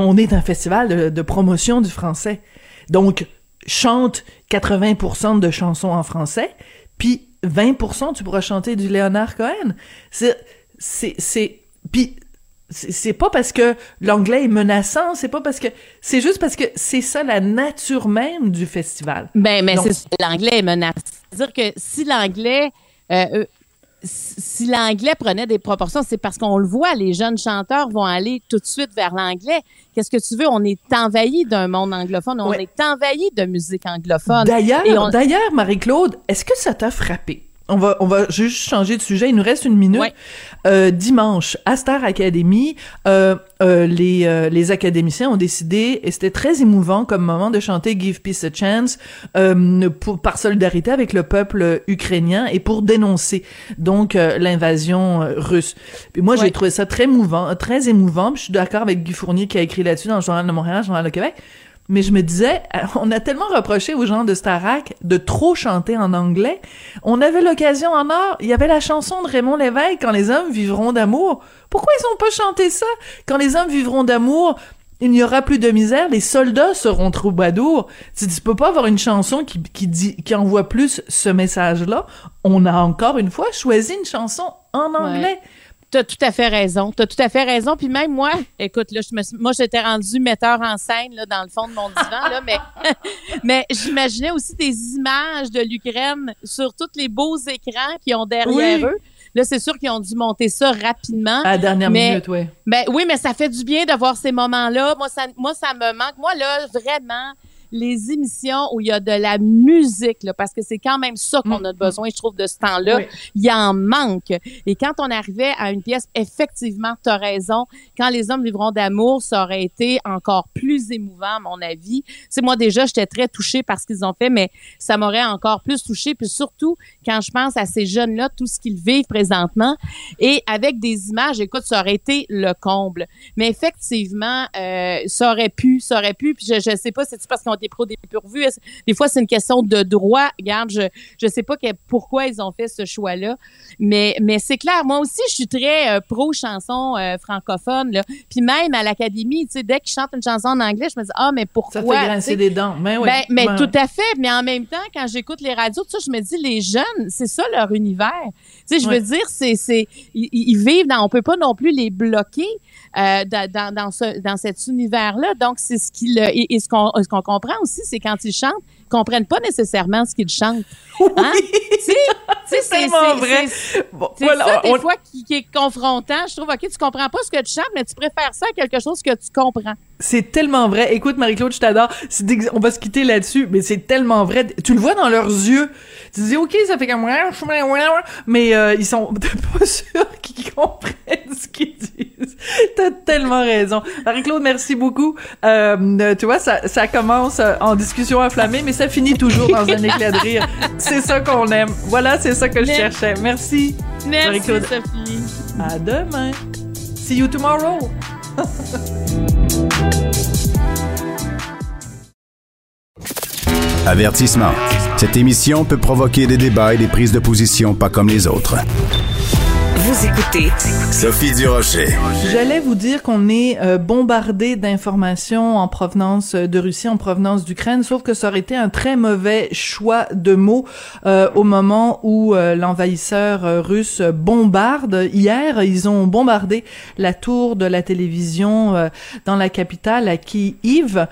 on est un festival de, de promotion du français. Donc, chante 80% de chansons en français, puis 20% tu pourras chanter du Léonard Cohen. C'est, c'est, c'est, puis c'est pas parce que l'anglais est menaçant, c'est pas parce que, c'est juste parce que c'est ça la nature même du festival. Ben, mais l'anglais est menaçant. C'est-à-dire que si l'anglais, euh, si l'anglais prenait des proportions, c'est parce qu'on le voit, les jeunes chanteurs vont aller tout de suite vers l'anglais. Qu'est-ce que tu veux? On est envahi d'un monde anglophone, on Ouais. est envahi de musique anglophone. D'ailleurs, Et on- d'ailleurs, Marie-Claude, est-ce que ça t'a frappé? On va, on va juste changer de sujet. Il nous reste une minute. Ouais. Euh, dimanche, à Star Academy, euh, euh, les, les académiciens ont décidé, et c'était très émouvant comme moment, de chanter Give Peace a Chance pour, par solidarité avec le peuple ukrainien et pour dénoncer donc l'invasion russe. Puis moi, j'ai trouvé ça très mouvant, très émouvant. Puis je suis d'accord avec Guy Fournier qui a écrit là-dessus dans le Journal de Montréal, le Journal de Québec. Mais je me disais, euh, on a tellement reproché aux gens de Starac de trop chanter en anglais. On avait l'occasion en or. Il y avait la chanson de Raymond Lévesque, Quand les hommes vivront d'amour. Pourquoi ils ont pas chanté ça? Quand les hommes vivront d'amour, il n'y aura plus de misère, les soldats seront troubadours. Tu, tu peux pas avoir une chanson qui, qui dit, qui envoie plus ce message-là. On a encore une fois choisi une chanson en anglais. T'as tout à fait raison. T'as tout à fait raison. Puis même moi, écoute, là, je me, suis- moi, j'étais rendue metteur en scène là, dans le fond de mon divan, là, mais, mais j'imaginais aussi des images de l'Ukraine sur tous les beaux écrans qu'ils ont derrière Oui. eux. Là, c'est sûr qu'ils ont dû monter ça rapidement. À la dernière Mais- minute, ouais. Ben oui, mais ça fait du bien de voir ces moments-là. Moi, ça, moi, ça me manque. Moi, là, vraiment, les émissions où il y a de la musique, là, parce que c'est quand même ça qu'on a besoin, je trouve, de ce temps-là. Oui. Il y en manque. Et quand on arrivait à une pièce, effectivement, tu as raison. Quand les hommes vivront d'amour, ça aurait été encore plus émouvant, à mon avis. Sais, moi, déjà, j'étais très touchée par ce qu'ils ont fait, mais ça m'aurait encore plus touchée. Puis surtout, quand je pense à ces jeunes-là, tout ce qu'ils vivent présentement, et avec des images, écoute, ça aurait été le comble. Mais effectivement, euh, ça aurait pu, ça aurait pu. Puis je, je sais pas, c'est parce qu'ils ont été pro dépourvus. Des fois, c'est une question de droit. Regarde, je je sais pas que- pourquoi ils ont fait ce choix-là, mais mais c'est clair. Moi aussi, je suis très euh, pro chanson euh, francophone. Là. Puis même à l'académie, tu sais, dès qu'ils chantent une chanson en anglais, je me dis ah mais pourquoi Ça fait grincer des dents. Mais oui. ben, mais Ben, tout à fait. Mais en même temps, quand j'écoute les radios, tout ça, je me dis, les jeunes, c'est ça leur univers. Tu sais, je Ouais. veux dire, c'est, c'est, ils, ils vivent dans, on peut pas non plus les bloquer euh, dans, dans, ce, dans cet univers-là. Donc, c'est ce qu'ils, et, et ce qu'on, ce qu'on comprend aussi, c'est quand ils chantent, ils comprennent pas nécessairement ce qu'ils chantent. Hein? C'est tellement vrai. Bon, C'est voilà, ça, des on- fois, qui, qui est confrontant. Je trouve, OK, tu comprends pas ce que tu chantes, mais tu préfères ça à quelque chose que tu comprends. C'est tellement vrai. Écoute, Marie-Claude, je t'adore. On va se quitter là-dessus, mais c'est tellement vrai. Tu le vois dans leurs yeux. Tu te dis, OK, ça fait comme... Mais euh, ils sont pas sûrs qu'ils comprennent ce qu'ils disent. T'as tellement raison. Marie-Claude, merci beaucoup. Euh, tu vois, ça, ça commence euh, en discussion enflammée, mais ça finit toujours dans un éclat de rire. C'est ça qu'on aime. Voilà, c'est ça que je cherchais. Merci. Merci. Sophie. À demain. See you tomorrow. Avertissement. Cette émission peut provoquer des débats et des prises de position pas comme les autres. Vous écoutez Sophie Durocher. J'allais vous dire qu'on est euh, bombardé d'informations en provenance de Russie, en provenance d'Ukraine, sauf que ça aurait été un très mauvais choix de mots euh, au moment où euh, l'envahisseur euh, russe bombarde. Hier, ils ont bombardé la tour de la télévision euh, dans la capitale, à Kiev.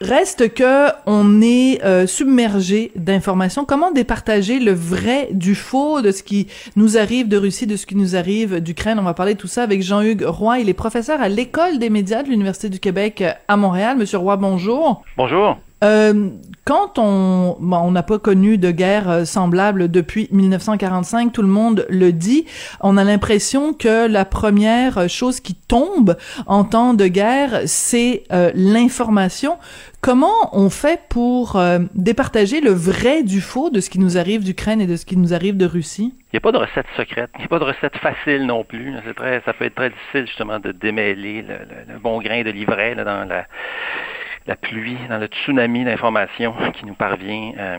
Reste que on est euh, submergé d'informations. Comment départager le vrai du faux de ce qui nous arrive de Russie, de ce qui nous arrive d'Ukraine? On va parler de tout ça avec Jean-Hugues Roy. Il est professeur à l'école des médias de l'Université du Québec à Montréal. Monsieur Roy, bonjour. Bonjour. Euh, quand on bon, on n'a pas connu de guerre euh, semblable depuis 1945, tout le monde le dit. On a l'impression que la première chose qui tombe en temps de guerre, c'est euh, l'information. Comment on fait pour euh, départager le vrai du faux de ce qui nous arrive d'Ukraine et de ce qui nous arrive de Russie? Il n'y a pas de recette secrète, il n'y a pas de recette facile non plus. C'est très, ça peut être très difficile justement de démêler le, le- bon grain de livret là, dans la, la pluie, dans le tsunami d'informations qui nous parvient euh,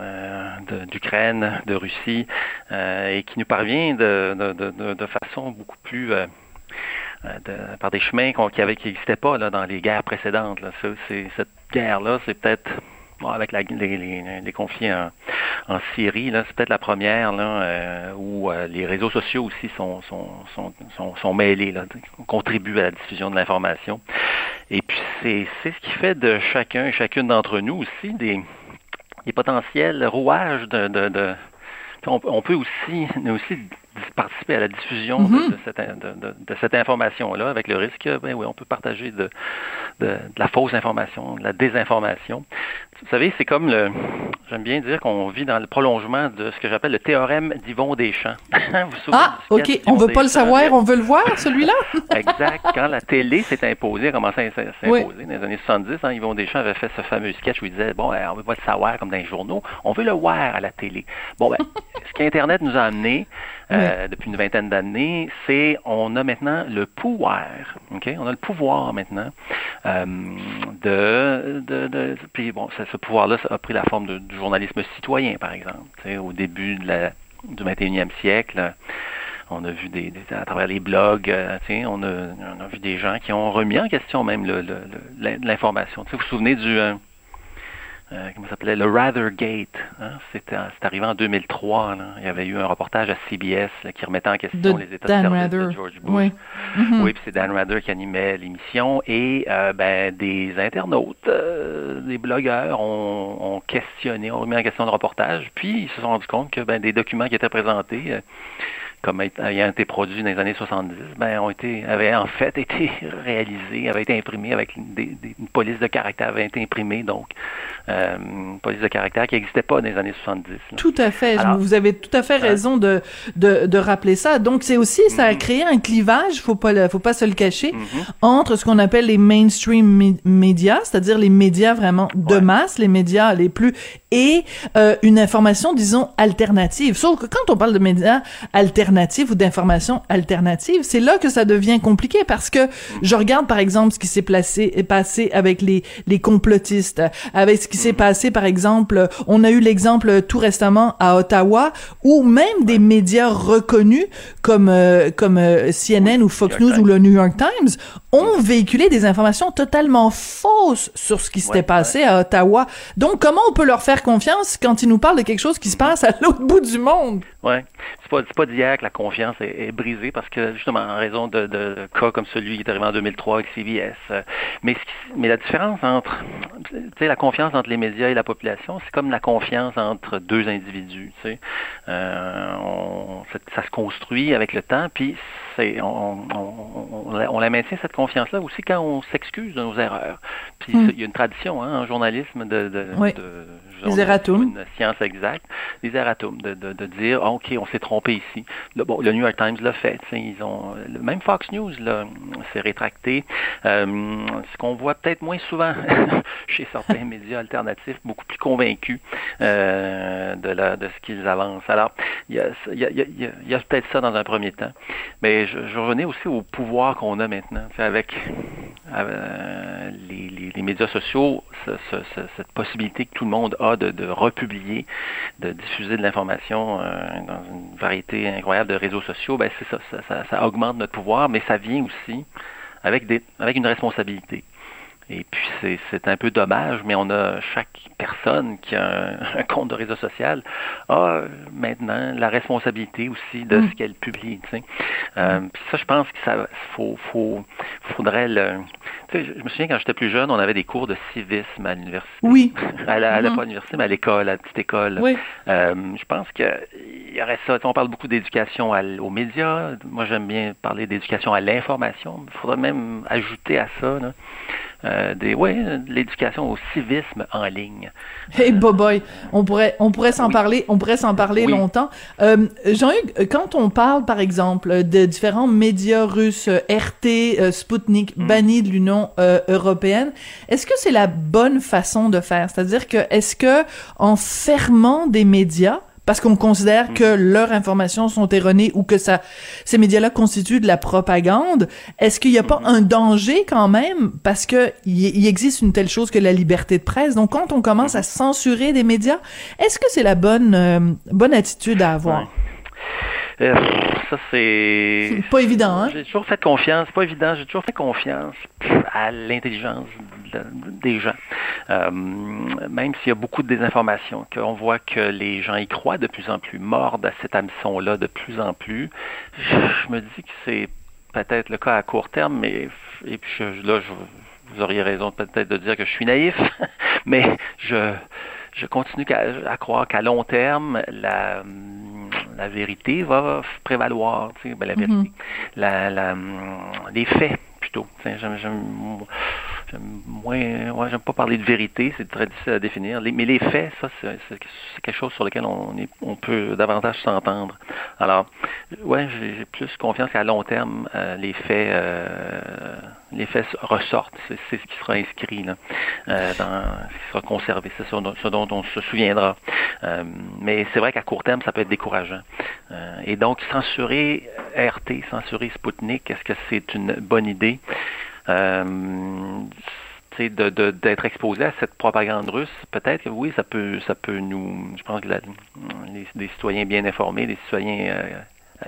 euh, d'Ukraine, de, Russie, euh, et qui nous parvient de, façon beaucoup plus de- par des chemins qu'on- qui n'existaient pas dans les guerres précédentes. Cette guerre-là, c'est peut-être bon, avec la- les, les- les conflits en, en Syrie, là, c'est peut-être la première là, euh, où euh, les réseaux sociaux aussi sont, sont, sont, sont, sont mêlés, là, contribuent à la diffusion de l'information. Et puis c'est, c'est ce qui fait de chacun et chacune d'entre nous aussi des, des potentiels rouages de, de, de on, peut aussi, aussi participer à la diffusion de- Mhm. de, cette, de, cette information-là, avec le risque, ben oui, on peut partager de, de la fausse information, de la désinformation. Vous savez, c'est comme le, j'aime bien dire qu'on vit dans le prolongement de ce que j'appelle le théorème d'Yvon Deschamps. Vous vous souvenez Ah, ok. On d'Yvon veut pas le savoir, on veut le voir, celui-là? Exact. Quand la télé s'est imposée, a commencé à Oui. s'imposer dans les années 70, hein, Yvon Deschamps avait fait ce fameux sketch où il disait bon, euh, on veut pas le savoir comme dans les journaux, on veut le voir à la télé. Bon, ben, ce qu'Internet nous a amené euh, depuis une vingtaine d'années, c'est on a maintenant le pouvoir. Ok, on a le pouvoir maintenant euh, de, de, de- puis bon, ça- ce pouvoir-là a pris la forme du journalisme citoyen, par exemple. Au début du 21e siècle. On a vu des, à travers les blogs, euh, on, a, vu des gens qui ont remis en question même l'information. Vous vous souvenez du euh, euh, comment ça s'appelait? Le Rathergate hein? C'était en- c'est arrivé en 2003. là. Il y avait eu un reportage à CBS là, qui remettait en question De les états Dan de service Rather. de George Bush. Oui. Mhm. Oui, puis c'est Dan Rather qui animait l'émission et euh, ben, des internautes, euh, des blogueurs ont, ont questionné, ont remis en question le reportage, puis ils se sont rendus compte que ben, des documents qui étaient présentés, euh, comme ayant été produits dans les années 70, ben, ont été, avaient en fait été réalisés, avaient été imprimés avec des, des- une police de caractère, avait été imprimée, donc euh, une police de caractère qui n'existait pas dans les années 70. là. Tout à fait. Alors, vous avez tout à fait raison de, de, de rappeler ça. Donc, c'est aussi, ça a créé un clivage, faut pas, le- faut pas se le cacher, entre ce qu'on appelle les mainstream mé- médias, c'est-à-dire les médias vraiment de masse, les médias les plus, et euh, une information, disons, alternative. Sauf que quand on parle de médias alternatifs ou d'informations alternatives, c'est là que ça devient compliqué parce que je regarde, par exemple, ce qui s'est placé, passé avec les, les complotistes, avec ce qui s'est passé, par exemple, on a eu l'exemple tout récemment à Ottawa, où même des médias reconnus comme euh, comme euh, CNN ou Fox News ou le New York Times ont véhiculé des informations totalement fausses sur ce qui s'était passé à Ottawa. Donc, comment on peut leur faire confiance quand ils nous parlent de quelque chose qui se passe à l'autre bout du monde? Ouais, c'est pas, pas d'hier que la confiance est, brisée parce que justement en raison de, de, cas comme celui qui est arrivé en 2003 avec CBS. Euh, mais mais la différence entre, tu sais, la confiance entre les médias et la population, c'est comme la confiance entre deux individus. Tu sais, euh, on, ça se construit avec le temps, puis c'est on, on, on, la maintient cette confiance-là aussi quand on s'excuse de nos erreurs. Puis hmm. il y a une tradition hein, en journalisme de, de, les erratums. Une science exacte, les erratums, de, de, de dire, OK, on s'est trompé ici. Le, bon, le New York Times l'a fait. Ils ont, même Fox News s'est rétracté. Euh, ce qu'on voit peut-être moins souvent chez certains médias alternatifs, beaucoup plus convaincus euh, de, la, de ce qu'ils avancent. Alors, il y a, y a, y a peut-être ça dans un premier temps. Mais je, je revenais aussi au pouvoir qu'on a maintenant, avec, euh, les, les, les, médias sociaux, ce, ce, cette possibilité que tout le monde a de, republier, de diffuser de l'information euh, dans une variété incroyable de réseaux sociaux, ben c'est ça ça, augmente notre pouvoir, mais ça vient aussi avec, des, avec une responsabilité. Et puis c'est un peu dommage, mais on a chaque personne qui a un, compte de réseau social a maintenant la responsabilité aussi de mm. ce qu'elle publie. Tu sais. Euh, puis ça, je pense que ça faut, faut faudrait le. Tu sais, je me souviens quand j'étais plus jeune, on avait des cours de civisme à l'université. Oui. à la, mm-hmm. pas l'université, mais à l'école, à la petite école. Oui. Euh, je pense qu'il y aurait ça. On parle beaucoup d'éducation aux médias. Moi, j'aime bien parler d'éducation à l'information. Il faudrait même ajouter à ça. Là, euh, des, ouais, l'éducation au civisme en ligne. Hey, boy, on pourrait, on pourrait s'en parler, on pourrait s'en parler longtemps. Euh, Jean-Hugues, quand on parle, par exemple, de différents médias russes, RT, euh, Sputnik, mm. bannis de l'Union euh, européenne, est-ce que c'est la bonne façon de faire? C'est-à-dire que, est-ce que, en fermant des médias, parce qu'on considère que mm. leurs informations sont erronées ou que ça, ces médias-là constituent de la propagande. Est-ce qu'il n'y a pas mm-hmm. un danger quand même? Parce que il existe une telle chose que la liberté de presse. Donc quand on commence à mm-hmm. censurer des médias, est-ce que c'est la bonne euh, bonne attitude à avoir? Euh, ça, c'est. Pas évident, hein? J'ai toujours fait confiance, pas évident, j'ai toujours fait confiance à l'intelligence des gens. Euh, même s'il y a beaucoup de désinformation, qu'on voit que les gens y croient de plus en plus, mordent à cet hameçon-là de plus en plus, je, me dis que c'est peut-être le cas à court terme, mais et puis là, vous auriez raison peut-être de dire que je suis naïf, mais je je continue à, croire qu'à long terme, la, la vérité va prévaloir, tu sais, ben, la vérité, mm-hmm. la, la, les faits plutôt. J'aime moins, ouais, j'aime pas parler de vérité, c'est très difficile à définir. mais les faits, ça, c'est quelque chose sur lequel on, est, on peut davantage s'entendre. Alors, ouais, j'ai plus confiance qu'à long terme, euh, les faits, euh, les faits ressortent. C'est ce qui sera inscrit là, euh, dans, ce qui sera conservé. C'est ce, dont on se souviendra. mais c'est vrai qu'à court terme, ça peut être décourageant. et donc, censurer RT, censurer Sputnik, est-ce que c'est une bonne idée? Euh, de, d'être exposé à cette propagande russe, peut-être que oui, ça peut, ça peut nous. Je pense que les, citoyens bien informés, des citoyens euh,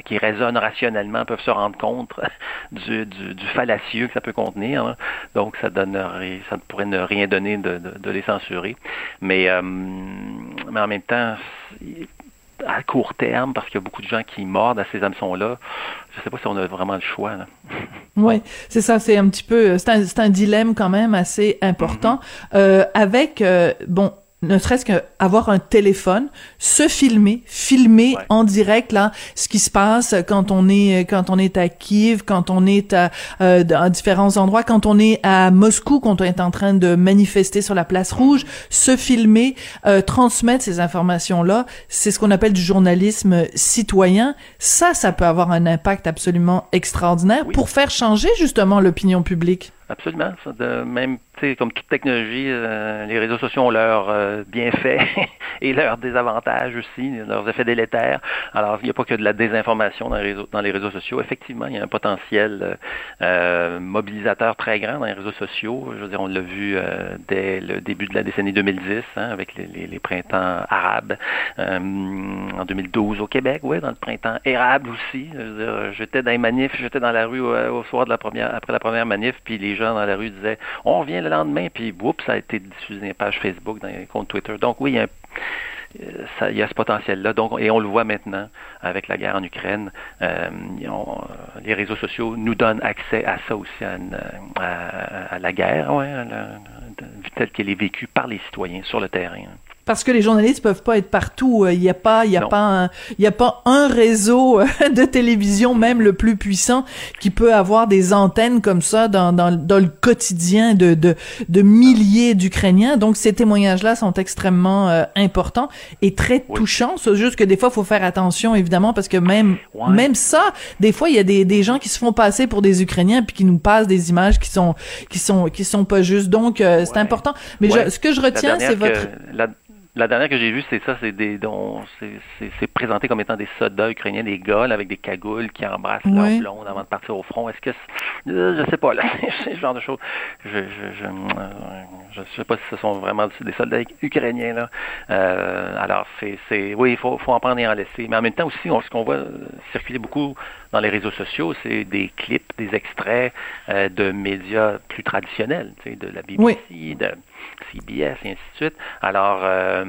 qui raisonnent rationnellement peuvent se rendre compte du, du, fallacieux que ça peut contenir. Donc, ça ça pourrait ne rien donner de, de, les censurer. Mais, euh, mais en même temps, à court terme, parce qu'il y a beaucoup de gens qui mordent à ces hameçons-là, je ne sais pas si on a vraiment le choix. Oui, c'est ça, c'est un petit peu, c'est un, un, dilemme quand même assez important. Mm-hmm. euh, avec, euh, bon, ne serait-ce qu'avoir un téléphone, se filmer, filmer en direct là ce qui se passe quand on est quand on est à Kiev, quand on est à, euh, différents endroits, quand on est à Moscou, quand on est en train de manifester sur la place rouge, se filmer, euh, transmettre ces informations là, c'est ce qu'on appelle du journalisme citoyen. Ça, ça peut avoir un impact absolument extraordinaire pour faire changer justement l'opinion publique. Absolument. Même, comme toute technologie, euh, les réseaux sociaux ont leurs euh, bienfaits et leurs désavantages aussi, leurs effets délétères. Alors, il n'y a pas que de la désinformation dans les réseaux, dans les réseaux sociaux. Effectivement, il y a un potentiel euh, mobilisateur très grand dans les réseaux sociaux. Je veux dire, on l'a vu dès le début de la décennie 2010, hein, avec les, printemps arabes. En 2012 au Québec, oui, dans le printemps érable aussi. J'étais dans les manifs, j'étais dans la rue au, soir de la première, après la première manif, puis les gens dans la rue disaient on revient le lendemain, puis oups, ça a été diffusé dans les pages Facebook, dans les comptes Twitter. Donc oui, il y a ça, il y a ce potentiel-là. Donc, et on le voit maintenant avec la guerre en Ukraine. Euh, les réseaux sociaux nous donnent accès à ça aussi, à, la guerre, ouais, telle qu'elle est vécue par les citoyens sur le terrain. Parce que les journalistes peuvent pas être partout. Il n'y a pas, il y a pas, un, il y a pas un réseau de télévision, même le plus puissant, qui peut avoir des antennes comme ça dans, dans, dans le quotidien de, de, de milliers d'Ukrainiens. Donc ces témoignages-là sont extrêmement euh, importants et très touchants. C'est juste que des fois, faut faire attention, évidemment, parce que même, même ça, des fois, il y a des, des gens qui se font passer pour des Ukrainiens puis qui nous passent des images qui sont, qui sont, qui sont pas justes. Donc euh, c'est important. Mais ce que je retiens, c'est votre la dernière que j'ai vue, c'est ça, c'est des dont c'est présenté comme étant des soldats ukrainiens, des gars avec des cagoules qui embrassent leur blonde avant de partir au front. Est-ce que je sais pas là, c'est ce genre de choses. Je je, je, euh, je sais pas si ce sont vraiment des soldats ukrainiens là. Euh, alors c'est c'est oui, il faut faut en prendre et en laisser. Mais en même temps aussi, on, ce qu'on voit circuler beaucoup dans les réseaux sociaux, c'est des clips, des extraits euh, de médias plus traditionnels, tu sais, de la BBC, de CBS et ainsi de suite. Alors, euh,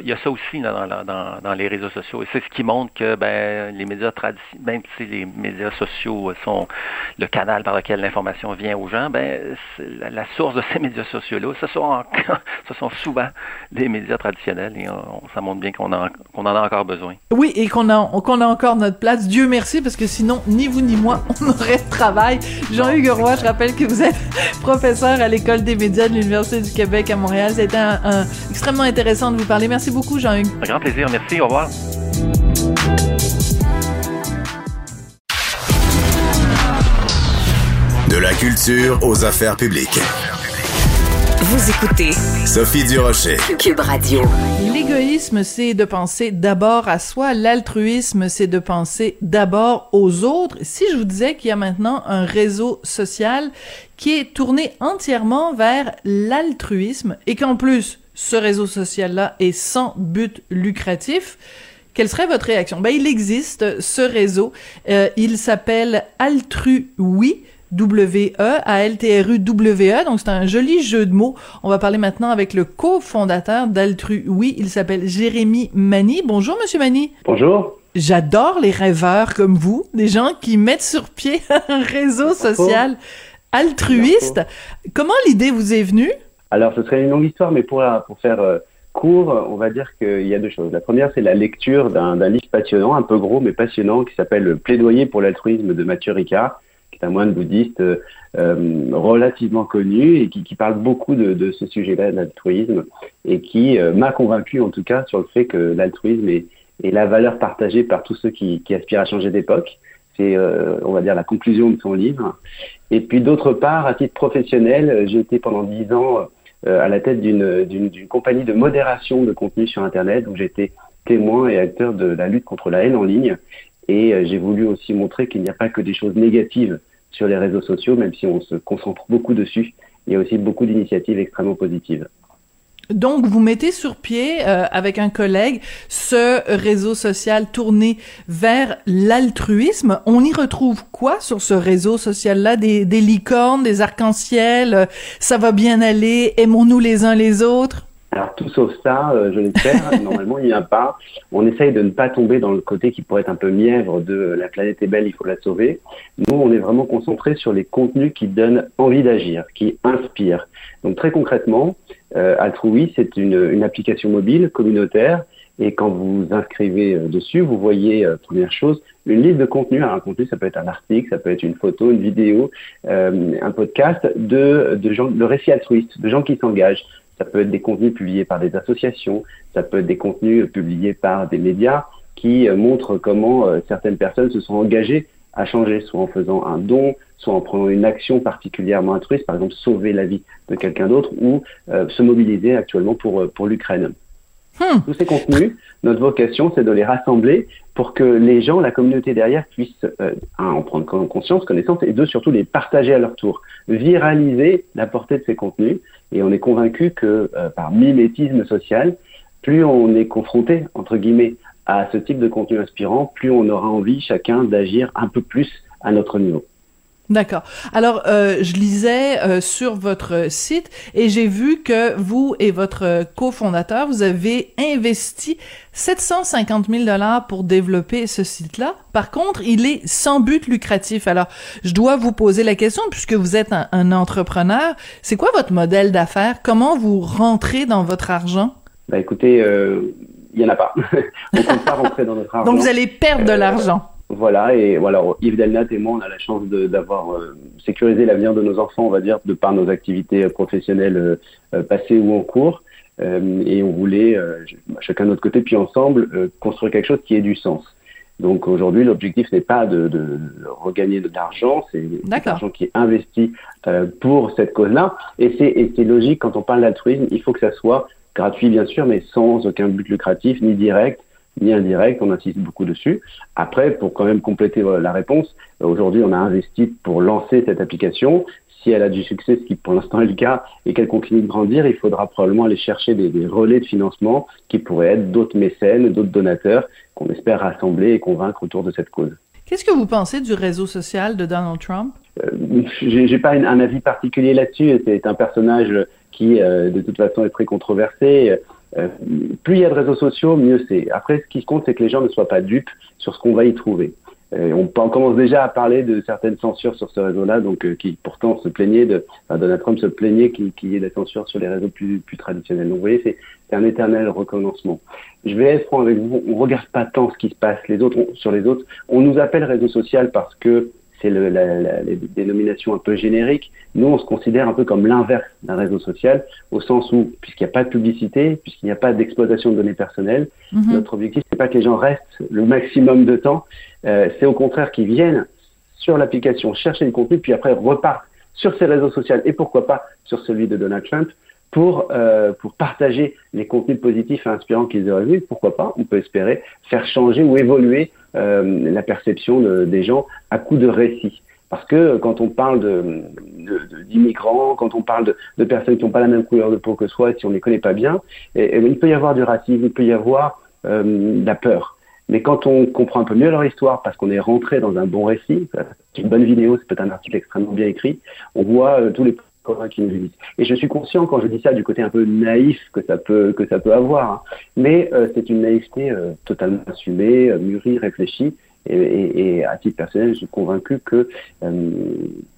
il y a ça aussi dans, dans, dans, les réseaux sociaux. Et c'est ce qui montre que ben, les médias traditionnels, même si les médias sociaux sont le canal par lequel l'information vient aux gens, ben, la, source de ces médias sociaux-là, ce sont, ce sont souvent les médias traditionnels. Et ça montre bien qu'on en a encore besoin. Oui, et qu'on a, qu'on a encore notre place. Dieu merci, parce que sinon, ni vous ni moi, on aurait de travail. Jean-Hugues Roy, je rappelle que vous êtes professeur à l'École des médias de l'Université du Québec à Montréal. C'était un, extrêmement intéressant de vous parler. Merci beaucoup, Jean-Hugues. Un grand plaisir. Merci. Au revoir. De la culture aux affaires publiques. Vous écoutez Sophie Durocher, Cube Radio. L'égoïsme, c'est de penser d'abord à soi. L'altruisme, c'est de penser d'abord aux autres. Si je vous disais qu'il y a maintenant un réseau social qui est tourné entièrement vers l'altruisme et qu'en plus, ce réseau social-là est sans but lucratif, quelle serait votre réaction? Ben, il existe ce réseau. Euh, il s'appelle Altrui. W-E-A-L-T-R-U-W-E. Donc, c'est un joli jeu de mots. On va parler maintenant avec le cofondateur d'Altru. Oui, il s'appelle Jérémy Mani. Bonjour, Monsieur Mani. Bonjour. J'adore les rêveurs comme vous, des gens qui mettent sur pied un réseau social altruiste. Comment l'idée vous est venue? Alors, ce serait une longue histoire, mais pour, pour faire euh, court, on va dire qu'il y a deux choses. La première, c'est la lecture d'un livre passionnant, un peu gros, mais passionnant, qui s'appelle Plaidoyer pour l'altruisme de Mathieu Ricard un moine bouddhiste euh, euh, relativement connu et qui, parle beaucoup de, ce sujet-là, de l'altruisme, et qui euh, m'a convaincu en tout cas sur le fait que l'altruisme est, la valeur partagée par tous ceux qui, aspirent à changer d'époque. C'est, on va dire, la conclusion de son livre. Et puis d'autre part, à titre professionnel, j'ai été pendant dix ans à la tête d'une, d'une compagnie de modération de contenu sur Internet, où j'étais témoin et acteur de la lutte contre la haine en ligne. Et j'ai voulu aussi montrer qu'il n'y a pas que des choses négatives sur les réseaux sociaux, même si on se concentre beaucoup dessus. Il y a aussi beaucoup d'initiatives extrêmement positives. Donc, vous mettez sur pied, euh, avec un collègue, ce réseau social tourné vers l'altruisme. On y retrouve quoi sur ce réseau social-là? Des, des licornes, des arcs-en-ciel, euh, ça va bien aller, aimons-nous les uns les autres? Alors tout sauf ça, euh, je l'espère. Normalement, il n'y a pas. On essaye de ne pas tomber dans le côté qui pourrait être un peu mièvre de la planète est belle, il faut la sauver. Nous, on est vraiment concentré sur les contenus qui donnent envie d'agir, qui inspirent. Donc très concrètement, euh, Altrui, c'est une, une, application mobile communautaire. Et quand vous inscrivez euh, dessus, vous voyez, euh, première chose, une liste de contenus. Alors, un contenu, ça peut être un article, ça peut être une photo, une vidéo, un podcast de, de, gens, de récits altruistes, de gens qui s'engagent ça peut être des contenus publiés par des associations, ça peut être des contenus publiés par des médias qui euh, montrent comment euh, certaines personnes se sont engagées à changer, soit en faisant un don, soit en prenant une action particulièrement altruiste, par exemple sauver la vie de quelqu'un d'autre, ou euh, se mobiliser actuellement pour l'Ukraine. Hmm. Tous ces contenus, notre vocation, c'est de les rassembler pour que les gens, la communauté derrière, puissent euh, un, en prendre conscience, connaissance, et deux, surtout les partager à leur tour, viraliser la portée de ces contenus. Et on est convaincu que euh, par mimétisme social, plus on est confronté, entre guillemets, à ce type de contenu inspirant, plus on aura envie chacun d'agir un peu plus à notre niveau. D'accord. Alors, euh, je lisais euh, sur votre site et j'ai vu que vous et votre cofondateur, vous avez investi 750 000 dollars pour développer ce site-là. Par contre, il est sans but lucratif. Alors, je dois vous poser la question, puisque vous êtes un, entrepreneur, c'est quoi votre modèle d'affaires? Comment vous rentrez dans votre argent? Bah écoutez, euh, il y en a pas. on ne peut pas rentrer dans notre argent. Donc, vous allez perdre de l'argent. Voilà, et voilà, Yves Delnat et moi, on a la chance d'avoir euh, sécurisé l'avenir de nos enfants, on va dire, de par nos activités professionnelles euh, euh, passées ou en cours. et on voulait, chacun de notre côté, puis ensemble, construire quelque chose qui ait du sens. Donc aujourd'hui, l'objectif n'est pas de, de, regagner de l'argent, c'est l'argent qui est investi pour cette cause-là. Et c'est logique, quand on parle d'altruisme, il faut que ça soit gratuit, bien sûr, mais sans aucun but lucratif, ni direct, ni indirect, on insiste beaucoup dessus. Après, pour quand même compléter la réponse, euh, aujourd'hui, on a investi pour lancer cette application. Si elle a du succès, ce qui pour l'instant est le cas, et qu'elle continue de grandir, il faudra probablement aller chercher des, relais de financement qui pourraient être d'autres mécènes, d'autres donateurs qu'on espère rassembler et convaincre autour de cette cause. Qu'est-ce que vous pensez du réseau social de Donald Trump? Euh, J'ai pas un, avis particulier là-dessus. C'est un personnage qui, euh, de toute façon, est très controversé. Euh, plus il y a de réseaux sociaux, mieux c'est. Après, ce qui compte, c'est que les gens ne soient pas dupes sur ce qu'on va y trouver. Euh, on, on, commence déjà à parler de certaines censures sur ce réseau-là, donc euh, qui pourtant se plaignait de, Donald Trump se plaignait qu'il y ait des censures sur les réseaux plus, plus traditionnels. Donc vous voyez, c'est un éternel recommencement. Je vais être franc avec vous, on regarde pas tant ce qui se passe les autres sur les autres. On nous appelle réseau social parce que c'est le, la, la, les dénominations un peu génériques. Nous, on se considère un peu comme l'inverse d'un réseau social, au sens où, puisqu'il n'y a pas de publicité, puisqu'il n'y a pas d'exploitation de données personnelles, mhm. notre objectif, c'est pas que les gens restent le maximum de temps, euh, c'est au contraire qu'ils viennent sur l'application chercher du contenu, puis après repartent sur ces réseaux sociaux et pourquoi pas sur celui de Donald Trump pour, euh, pour partager les contenus positifs et inspirants qu'ils auraient vus. Pourquoi pas? On peut espérer faire changer ou évoluer euh, la perception des gens à coup de récits. Parce que quand on parle d'immigrants, de, quand on parle de, personnes qui n'ont pas la même couleur de peau que soi, si on ne les connaît pas bien, et, il peut y avoir du racisme, il peut y avoir euh, de la peur. Mais quand on comprend un peu mieux leur histoire, parce qu'on est rentré dans un bon récit, une bonne vidéo, c'est peut-être un article extrêmement bien écrit, on voit euh, tous les qui nous Et je suis conscient quand je dis ça du côté un peu naïf que ça peut que ça peut avoir, hein. mais euh, c'est une naïveté euh, totalement assumée, euh, mûrie, réfléchie. Et, et, et, à titre personnel, je suis convaincu que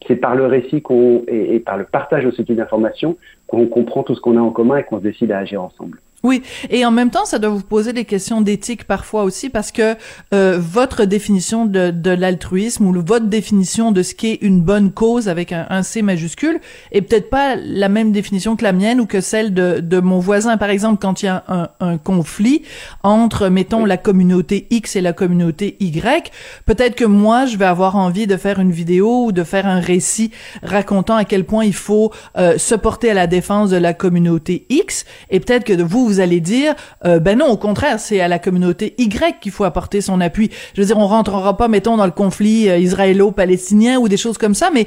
c'est par le récit qu'on et, par le partage aussi d'informations qu'on comprend tout ce qu'on a en commun et qu'on se décide à agir ensemble. Oui, et en même temps, ça doit vous poser des questions d'éthique parfois aussi, parce que euh, votre définition de, de l'altruisme ou votre définition de ce qu'est une bonne cause avec un, un, C majuscule est peut-être pas la même définition que la mienne ou que celle de, de mon voisin. Par exemple, quand il y a un, un conflit entre, mettons, la communauté X et la communauté Y, peut-être que moi, je vais avoir envie de faire une vidéo ou de faire un récit racontant à quel point il faut euh, se porter à la défense de la communauté X, et peut-être que vous, vous allez dire, euh, ben non, au contraire, c'est à la communauté Y qu'il faut apporter son appui. Je veux dire, on rentrera pas, mettons, dans le conflit euh, israélo-palestinien ou des choses comme ça, mais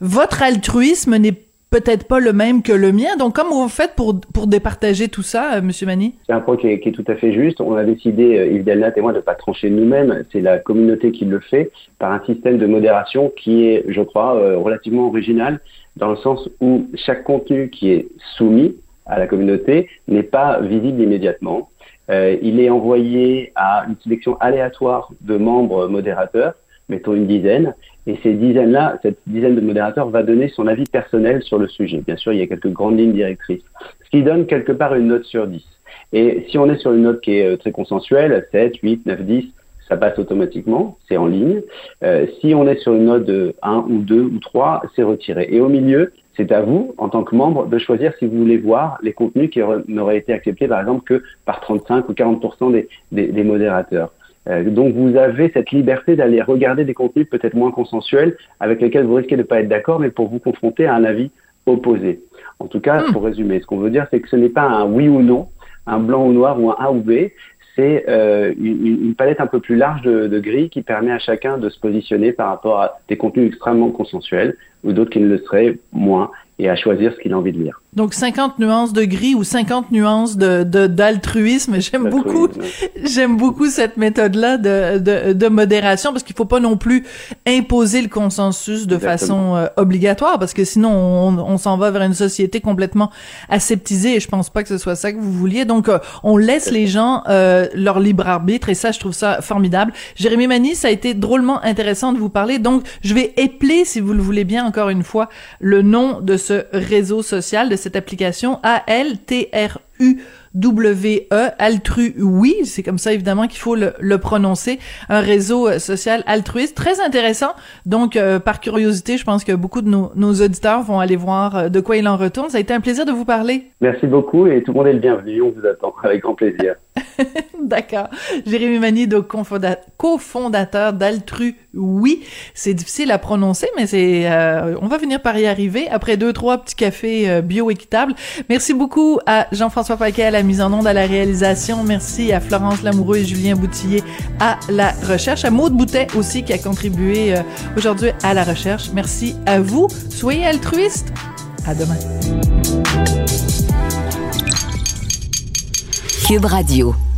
votre altruisme n'est peut-être pas le même que le mien. Donc, comment vous faites pour, pour départager tout ça, euh, Monsieur Mani? C'est un point qui est, tout à fait juste. On a décidé, euh, Yves Delnat et moi, de ne pas trancher nous-mêmes. C'est la communauté qui le fait par un système de modération qui est, je crois, relativement original dans le sens où chaque contenu qui est soumis à la communauté n'est pas visible immédiatement. Euh, il est envoyé à une sélection aléatoire de membres modérateurs, mettons une dizaine, et ces dizaines-là, cette dizaine de modérateurs va donner son avis personnel sur le sujet. Bien sûr, il y a quelques grandes lignes directrices, ce qui donne quelque part une note sur 10. Et si on est sur une note qui est euh, très consensuelle, 7, 8, 9, 10, ça passe automatiquement, c'est en ligne. Euh, si on est sur une note de 1 ou 2 ou 3, c'est retiré. Et au milieu, c'est à vous, en tant que membre, de choisir si vous voulez voir les contenus qui n'auraient été acceptés, par exemple, que par 35 ou 40 des, des, modérateurs. Euh, donc vous avez cette liberté d'aller regarder des contenus peut-être moins consensuels, avec lesquels vous risquez de ne pas être d'accord, mais pour vous confronter à un avis opposé. En tout cas, hmm. pour résumer, ce qu'on veut dire, c'est que ce n'est pas un oui ou non, un blanc ou noir ou un A ou B. C'est euh, une, une, palette un peu plus large de, de gris qui permet à chacun de se positionner par rapport à des contenus extrêmement consensuels ou d'autres qui ne le seraient moins et à choisir ce qu'il a envie de lire. Donc 50 nuances de gris ou 50 nuances de d'altruisme. J'aime beaucoup j'aime beaucoup cette méthode là de, de, de modération parce qu'il faut pas non plus imposer le consensus de façon euh, obligatoire parce que sinon on, on s'en va vers une société complètement aseptisée et je pense pas que ce soit ça que vous vouliez. Donc euh, on laisse les gens euh, leur libre arbitre et ça je trouve ça formidable. Jérémy Mani, ça a été drôlement intéressant de vous parler. Donc je vais épeler si vous le voulez bien encore une fois le nom de ce réseau social de cette application A-L-T-R-U W-E, Altru, oui, c'est comme ça évidemment qu'il faut le, le, prononcer, un réseau euh, social altruiste, très intéressant. Donc, euh, par curiosité, je pense que beaucoup de nos, nos, auditeurs vont aller voir euh, de quoi il en retourne. Ça a été un plaisir de vous parler. Merci beaucoup et tout le monde est le bienvenu, on vous attend avec grand plaisir. D'accord. Jérémy Mani, cofondateur d'Altru, oui, c'est difficile à prononcer, mais c'est, on va venir par y arriver après deux, trois petits cafés bio équitables. Merci beaucoup à Jean-François Paquet à la mise en onde, à la réalisation. Merci à Florence Lamoureux et Julien Boutillier à la recherche. À Maude Boutet aussi qui a contribué euh, aujourd'hui à la recherche. Merci à vous. Soyez altruistes. À demain. Cube Radio.